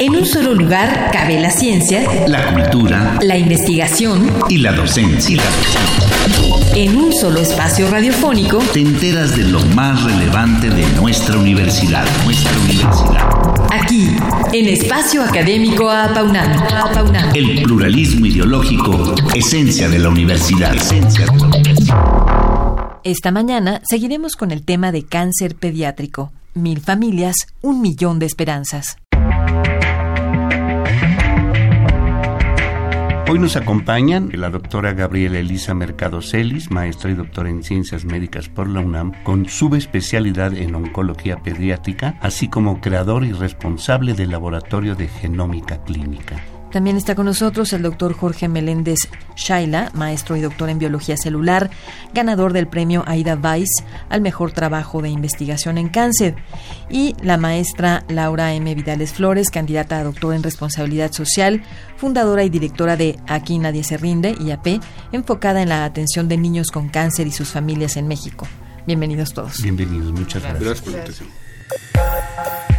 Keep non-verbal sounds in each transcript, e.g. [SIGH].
En un solo lugar cabe la ciencia, la cultura, la investigación y la docencia. En un solo espacio radiofónico te enteras de lo más relevante de nuestra universidad. Nuestra universidad. Aquí, en Espacio Académico Apaunam. El pluralismo ideológico, esencia de la universidad. Esencia de la universidad. Esta mañana seguiremos con el tema de cáncer pediátrico. Mil familias, un millón de esperanzas. Hoy nos acompañan la doctora Gabriela Elisa Mercado Celis, maestra y doctora en Ciencias Médicas por la UNAM, con subespecialidad en oncología pediátrica, así como creador y responsable del Laboratorio de Genómica Clínica. También está con nosotros el doctor Jorge Meléndez Shaila, maestro y doctor en biología celular, ganador del premio Aida Weiss al mejor trabajo de investigación en cáncer, y la maestra Laura M. Vidales Flores, candidata a doctor en responsabilidad social, fundadora y directora de Aquí Nadie Se Rinde, IAP, enfocada en la atención de niños con cáncer y sus familias en México. Bienvenidos todos. Bienvenidos, muchas gracias. Gracias por la invitación.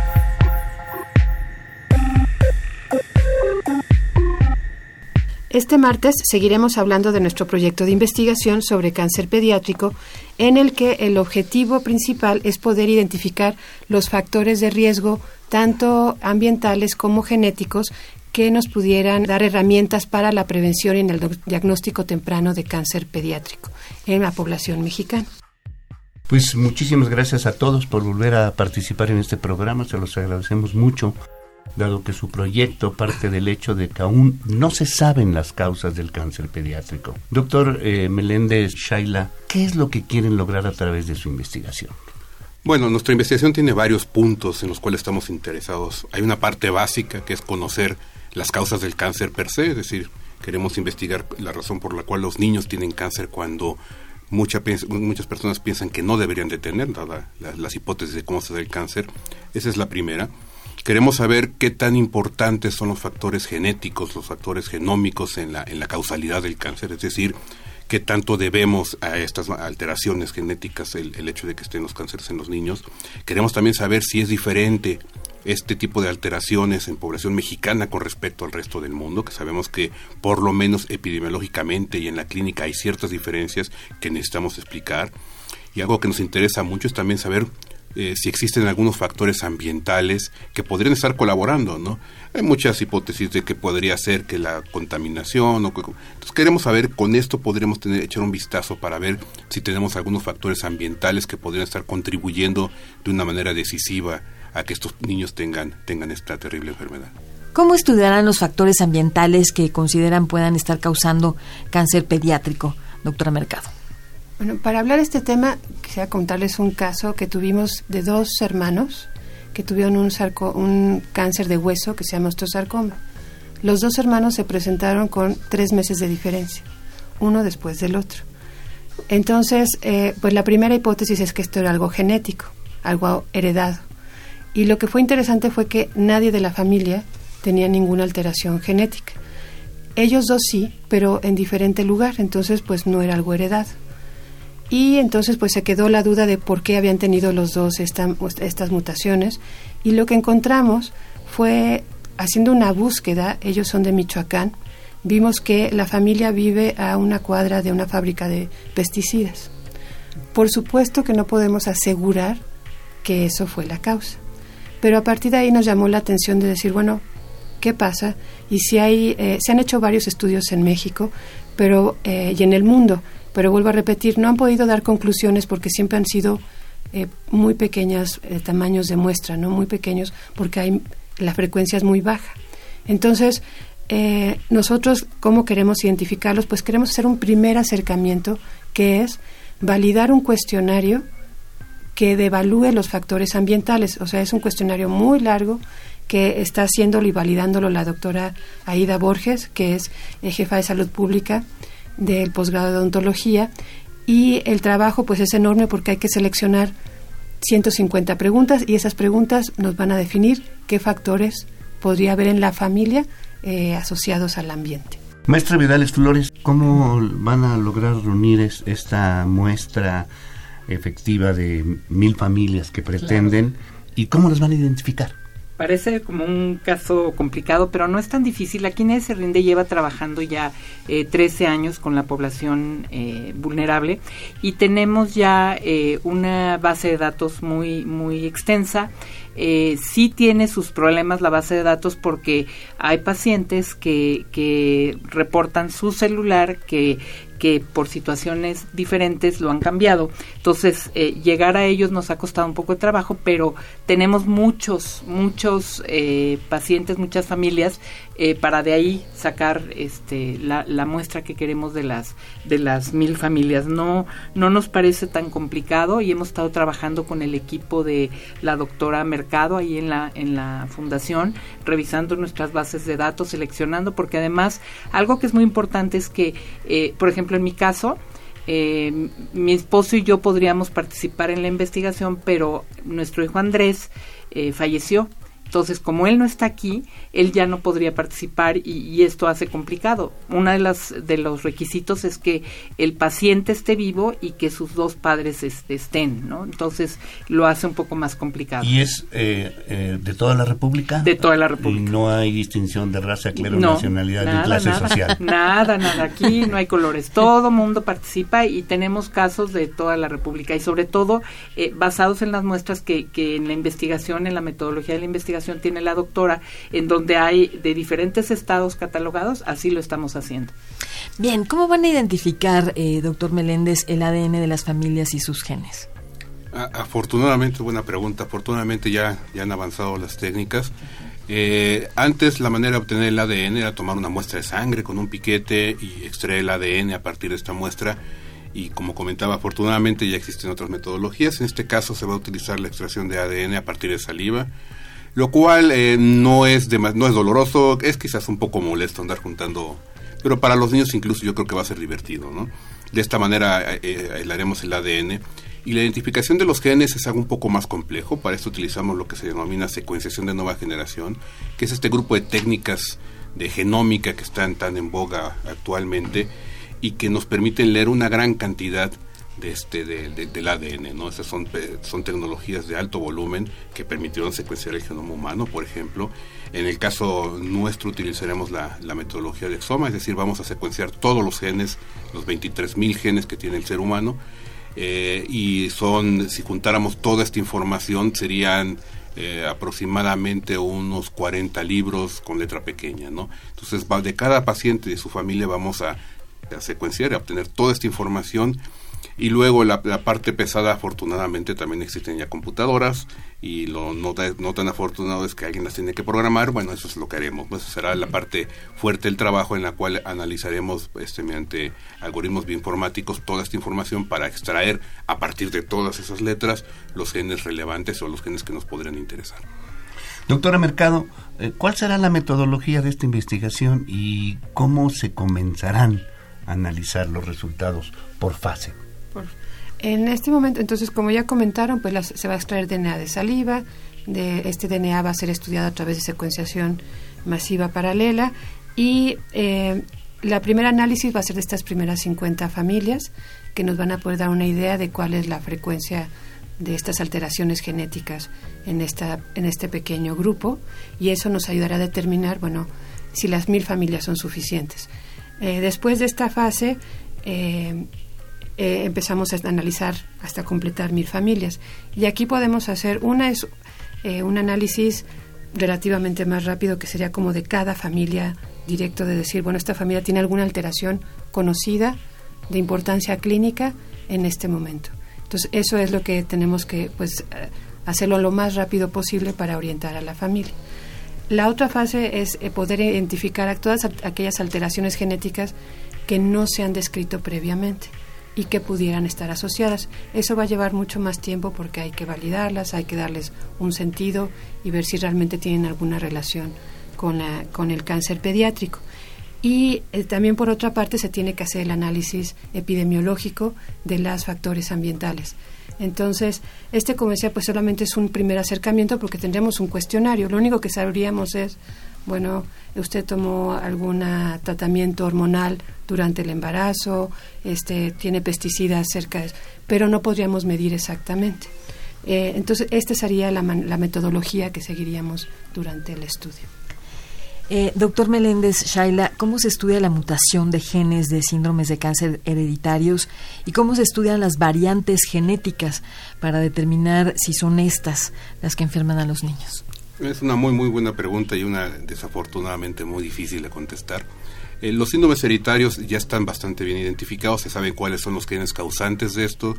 Este martes seguiremos hablando de nuestro proyecto de investigación sobre cáncer pediátrico, en el que el objetivo principal es poder identificar los factores de riesgo, tanto ambientales como genéticos, que nos pudieran dar herramientas para la prevención y el diagnóstico temprano de cáncer pediátrico en la población mexicana. Pues muchísimas gracias a todos por volver a participar en este programa, se los agradecemos mucho dado que su proyecto parte del hecho de que aún no se saben las causas del cáncer pediátrico. Doctor eh, Meléndez Shaila, ¿qué es lo que quieren lograr a través de su investigación? Bueno, nuestra investigación tiene varios puntos en los cuales estamos interesados. Hay una parte básica que es conocer las causas del cáncer per se, es decir, queremos investigar la razón por la cual los niños tienen cáncer cuando muchas personas piensan que no deberían de tener, dadas las hipótesis de cómo se da el cáncer. Esa es la primera. Queremos saber qué tan importantes son los factores genéticos, los factores genómicos en la, en la causalidad del cáncer, es decir, qué tanto debemos a estas alteraciones genéticas el, el, hecho de que estén los cánceres en los niños. Queremos también saber si es diferente este tipo de alteraciones en población mexicana con respecto al resto del mundo, que sabemos que por lo menos epidemiológicamente y en la clínica hay ciertas diferencias que necesitamos explicar. Y algo que nos interesa mucho es también saber eh, si existen algunos factores ambientales que podrían estar colaborando, ¿no? Hay muchas hipótesis de que podría ser que la contaminación, o entonces queremos saber, con esto podríamos tener, echar un vistazo para ver si tenemos algunos factores ambientales que podrían estar contribuyendo de una manera decisiva a que estos niños tengan, tengan esta terrible enfermedad. ¿Cómo estudiarán los factores ambientales que consideran puedan estar causando cáncer pediátrico, doctora Mercado? Bueno, para hablar de este tema, quisiera contarles un caso que tuvimos de dos hermanos que tuvieron un, un cáncer de hueso que se llama osteosarcoma. Los dos hermanos se presentaron con tres meses de diferencia, uno después del otro. Entonces, eh, pues la primera hipótesis es que esto era algo genético, algo heredado. Y lo que fue interesante fue que nadie de la familia tenía ninguna alteración genética. Ellos dos sí, pero en diferente lugar, entonces pues no era algo heredado. Y entonces pues se quedó la duda de por qué habían tenido los dos pues, estas mutaciones y lo que encontramos fue haciendo una búsqueda, ellos son de Michoacán, vimos que la familia vive a una cuadra de una fábrica de pesticidas. Por supuesto que no podemos asegurar que eso fue la causa, pero a partir de ahí nos llamó la atención de decir, bueno, ¿qué pasa? Y si hay, eh, se han hecho varios estudios en México pero, eh, y en el mundo, pero vuelvo a repetir, no han podido dar conclusiones porque siempre han sido eh, muy pequeñas eh, tamaños de muestra, no muy pequeños, porque hay la frecuencia es muy baja. Entonces, eh, nosotros, ¿cómo queremos identificarlos? Pues queremos hacer un primer acercamiento, que es validar un cuestionario que devalúe los factores ambientales. O sea, es un cuestionario muy largo que está haciéndolo y validándolo la doctora Aida Borges, que es jefa de salud pública del posgrado de odontología y el trabajo pues es enorme porque hay que seleccionar 150 preguntas y esas preguntas nos van a definir qué factores podría haber en la familia eh, asociados al ambiente. Maestra Vidales Flores, ¿cómo van a lograr reunir esta muestra efectiva de mil familias que pretenden y cómo las van a identificar? Parece como un caso complicado, pero no es tan difícil. Aquí Inés se rinde lleva trabajando ya eh, 13 años con la población eh, vulnerable y tenemos ya eh, una base de datos muy, muy extensa. Eh, sí tiene sus problemas la base de datos porque hay pacientes que, que reportan su celular que que por situaciones diferentes lo han cambiado. Entonces, eh, llegar a ellos nos ha costado un poco de trabajo, pero tenemos muchos, muchos eh, pacientes, muchas familias eh, para de ahí sacar este, la, la, muestra que queremos de las, de las mil familias. No, no nos parece tan complicado y hemos estado trabajando con el equipo de la doctora Mercado ahí en la, en la fundación, revisando nuestras bases de datos, seleccionando, porque además algo que es muy importante es que, por ejemplo, en mi caso, eh, mi esposo y yo podríamos participar en la investigación, pero nuestro hijo Andrés eh, falleció entonces, como él no está aquí, él ya no podría participar y, esto hace complicado. Uno de, las, de los requisitos es que el paciente esté vivo y que sus dos padres estén, ¿no? Entonces, lo hace un poco más complicado. ¿Y es eh, eh, de toda la República? De toda la República. Y no hay distinción de raza, clero, nacionalidad ni clase nada, social. [LAUGHS] Nada, nada. Aquí no hay colores. Todo mundo participa y tenemos casos de toda la República y sobre todo eh, basados en las muestras que, que en la investigación, en la metodología de la investigación, tiene la doctora, en donde hay de diferentes estados catalogados, así lo estamos haciendo. Bien, ¿cómo van a identificar, eh, doctor Meléndez, el ADN de las familias y sus genes? Afortunadamente, buena pregunta, afortunadamente ya, ya han avanzado las técnicas. Eh, antes la manera de obtener el ADN era tomar una muestra de sangre con un piquete y extraer el ADN a partir de esta muestra y como comentaba, afortunadamente ya existen otras metodologías. En este caso se va a utilizar la extracción de ADN a partir de saliva lo cual eh, no, es no es doloroso, es quizás un poco molesto andar juntando, pero para los niños incluso yo creo que va a ser divertido, ¿no? De esta manera eh, eh, aislaremos el ADN y la identificación de los genes es algo un poco más complejo, para esto utilizamos lo que se denomina secuenciación de nueva generación, que es este grupo de técnicas de genómica que están tan en boga actualmente y que nos permiten leer una gran cantidad de este del ADN, ¿no? Esas son, son tecnologías de alto volumen que permitieron secuenciar el genoma humano, por ejemplo. En el caso nuestro utilizaremos la, metodología de exoma, es decir, vamos a secuenciar todos los genes, los 23.000 genes que tiene el ser humano, eh, y son, si juntáramos toda esta información, serían eh, aproximadamente unos 40 libros con letra pequeña, ¿no? Entonces, de cada paciente y de su familia vamos a, a secuenciar, a obtener toda esta información y luego la, parte pesada, afortunadamente, también existen ya computadoras y lo no, tan afortunado es que alguien las tiene que programar. Bueno, eso es lo que haremos. Pues será la parte fuerte del trabajo en la cual analizaremos este, mediante algoritmos bioinformáticos toda esta información para extraer a partir de todas esas letras los genes relevantes o los genes que nos podrían interesar. Doctora Mercado, eh, ¿cuál será la metodología de esta investigación y cómo se comenzarán a analizar los resultados por fase? En este momento, entonces, como ya comentaron, pues se va a extraer DNA de saliva, de este DNA va a ser estudiado a través de secuenciación masiva paralela y eh, la primera análisis va a ser de estas primeras 50 familias que nos van a poder dar una idea de cuál es la frecuencia de estas alteraciones genéticas en, esta, en este pequeño grupo y eso nos ayudará a determinar, bueno, si las mil familias son suficientes. Eh, después de esta fase, eh, eh, empezamos a analizar hasta completar mil familias. Y aquí podemos hacer una es eh, un análisis relativamente más rápido que sería como de cada familia directo de decir, bueno, esta familia tiene alguna alteración conocida de importancia clínica en este momento. Entonces, eso es lo que tenemos que pues eh, hacerlo lo más rápido posible para orientar a la familia. La otra fase es poder identificar a todas aquellas alteraciones genéticas que no se han descrito previamente y que pudieran estar asociadas. Eso va a llevar mucho más tiempo porque hay que validarlas, hay que darles un sentido y ver si realmente tienen alguna relación con, la, con el cáncer pediátrico. Y eh, también por otra parte se tiene que hacer el análisis epidemiológico de los factores ambientales. Entonces, este, como decía, pues solamente es un primer acercamiento porque tendremos un cuestionario. Lo único que sabríamos es, bueno, usted tomó algún tratamiento hormonal durante el embarazo, este, tiene pesticidas cerca, de, pero no podríamos medir exactamente. Eh, entonces, esta sería la, la metodología que seguiríamos durante el estudio. Eh, doctor Meléndez, Shaila, ¿cómo se estudia la mutación de genes de síndromes de cáncer hereditarios y cómo se estudian las variantes genéticas para determinar si son estas las que enferman a los niños? Es una muy, muy buena pregunta y una desafortunadamente muy difícil de contestar. Eh, los síndromes hereditarios ya están bastante bien identificados, se sabe cuáles son los genes causantes de esto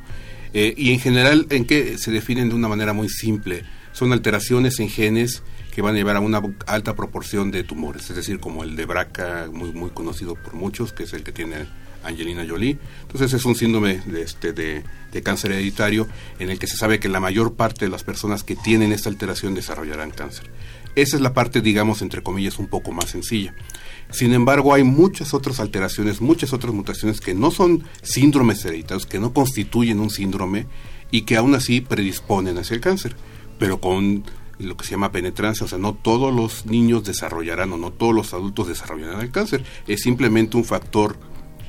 eh, y en general en qué se definen de una manera muy simple. Son alteraciones en genes que van a llevar a una alta proporción de tumores, es decir, como el de BRCA, muy, muy conocido por muchos, que es el que tiene Angelina Jolie. Entonces es un síndrome de, este, de, de, cáncer hereditario en el que se sabe que la mayor parte de las personas que tienen esta alteración desarrollarán cáncer. Esa es la parte, digamos, entre comillas, un poco más sencilla. Sin embargo, hay muchas otras alteraciones, muchas otras mutaciones que no son síndromes hereditarios, que no constituyen un síndrome y que aún así predisponen hacia el cáncer, pero con lo que se llama penetrancia, o sea, no todos los niños desarrollarán o no todos los adultos desarrollarán el cáncer, es simplemente un factor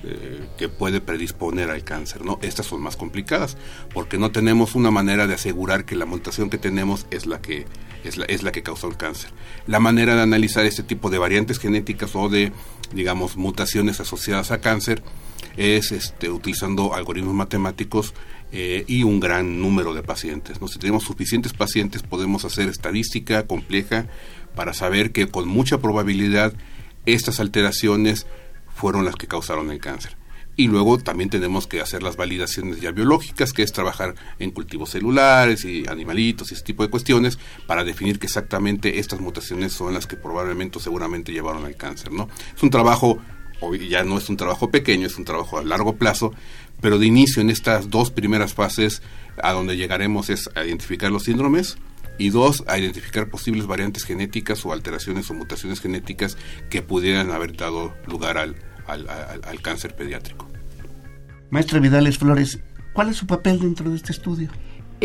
eh, que puede predisponer al cáncer, ¿no? Estas son más complicadas, porque no tenemos una manera de asegurar que la mutación que tenemos es la que es la, es la que causó el cáncer. La manera de analizar este tipo de variantes genéticas o de, digamos, mutaciones asociadas a cáncer es este, utilizando algoritmos matemáticos eh, y un gran número de pacientes. ¿no? Si tenemos suficientes pacientes podemos hacer estadística compleja para saber que con mucha probabilidad estas alteraciones fueron las que causaron el cáncer. Y luego también tenemos que hacer las validaciones ya biológicas, que es trabajar en cultivos celulares y animalitos y ese tipo de cuestiones para definir que exactamente estas mutaciones son las que probablemente o seguramente llevaron al cáncer, ¿no? Es un trabajo, ya no es un trabajo pequeño, es un trabajo a largo plazo, pero de inicio en estas dos primeras fases a donde llegaremos es a identificar los síndromes y dos, a identificar posibles variantes genéticas o alteraciones o mutaciones genéticas que pudieran haber dado lugar al, al, al, cáncer pediátrico. Maestra Vidales Flores, ¿cuál es su papel dentro de este estudio?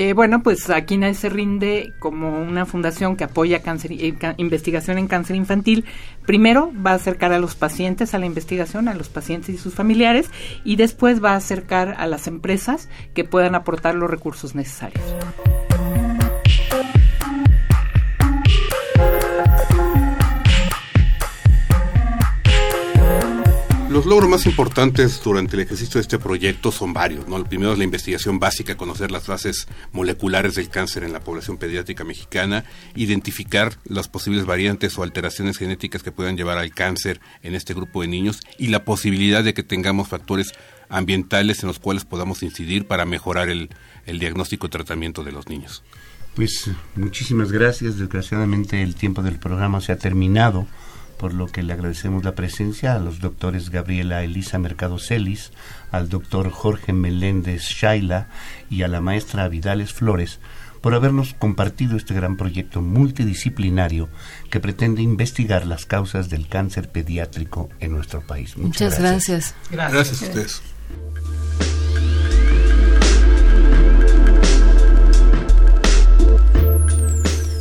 Eh, bueno, pues aquí se rinde como una fundación que apoya eh, investigación en cáncer infantil. Primero va a acercar a los pacientes a la investigación, a los pacientes y sus familiares, y después va a acercar a las empresas que puedan aportar los recursos necesarios. Los logros más importantes durante el ejercicio de este proyecto son varios. ¿no? El primero es la investigación básica, conocer las bases moleculares del cáncer en la población pediátrica mexicana, identificar las posibles variantes o alteraciones genéticas que puedan llevar al cáncer en este grupo de niños y la posibilidad de que tengamos factores ambientales en los cuales podamos incidir para mejorar el, el diagnóstico y tratamiento de los niños. Pues muchísimas gracias. Desgraciadamente el tiempo del programa se ha terminado por lo que le agradecemos la presencia a los doctores Gabriela Elisa Mercado Celis, al doctor Jorge Meléndez Shaila y a la maestra Vidales Flores por habernos compartido este gran proyecto multidisciplinario que pretende investigar las causas del cáncer pediátrico en nuestro país. Muchas, gracias. Gracias. a ustedes.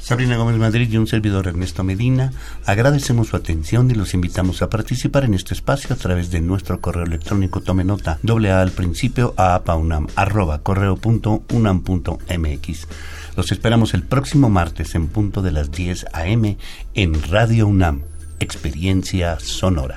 Sabrina Gómez Madrid y un servidor Ernesto Medina, agradecemos su atención y los invitamos a participar en este espacio a través de nuestro correo electrónico tome nota doble a al principio a apaunam arroba correo punto unam punto mx. Los esperamos el próximo martes en punto de las 10 a.m. en Radio UNAM, Experiencia Sonora.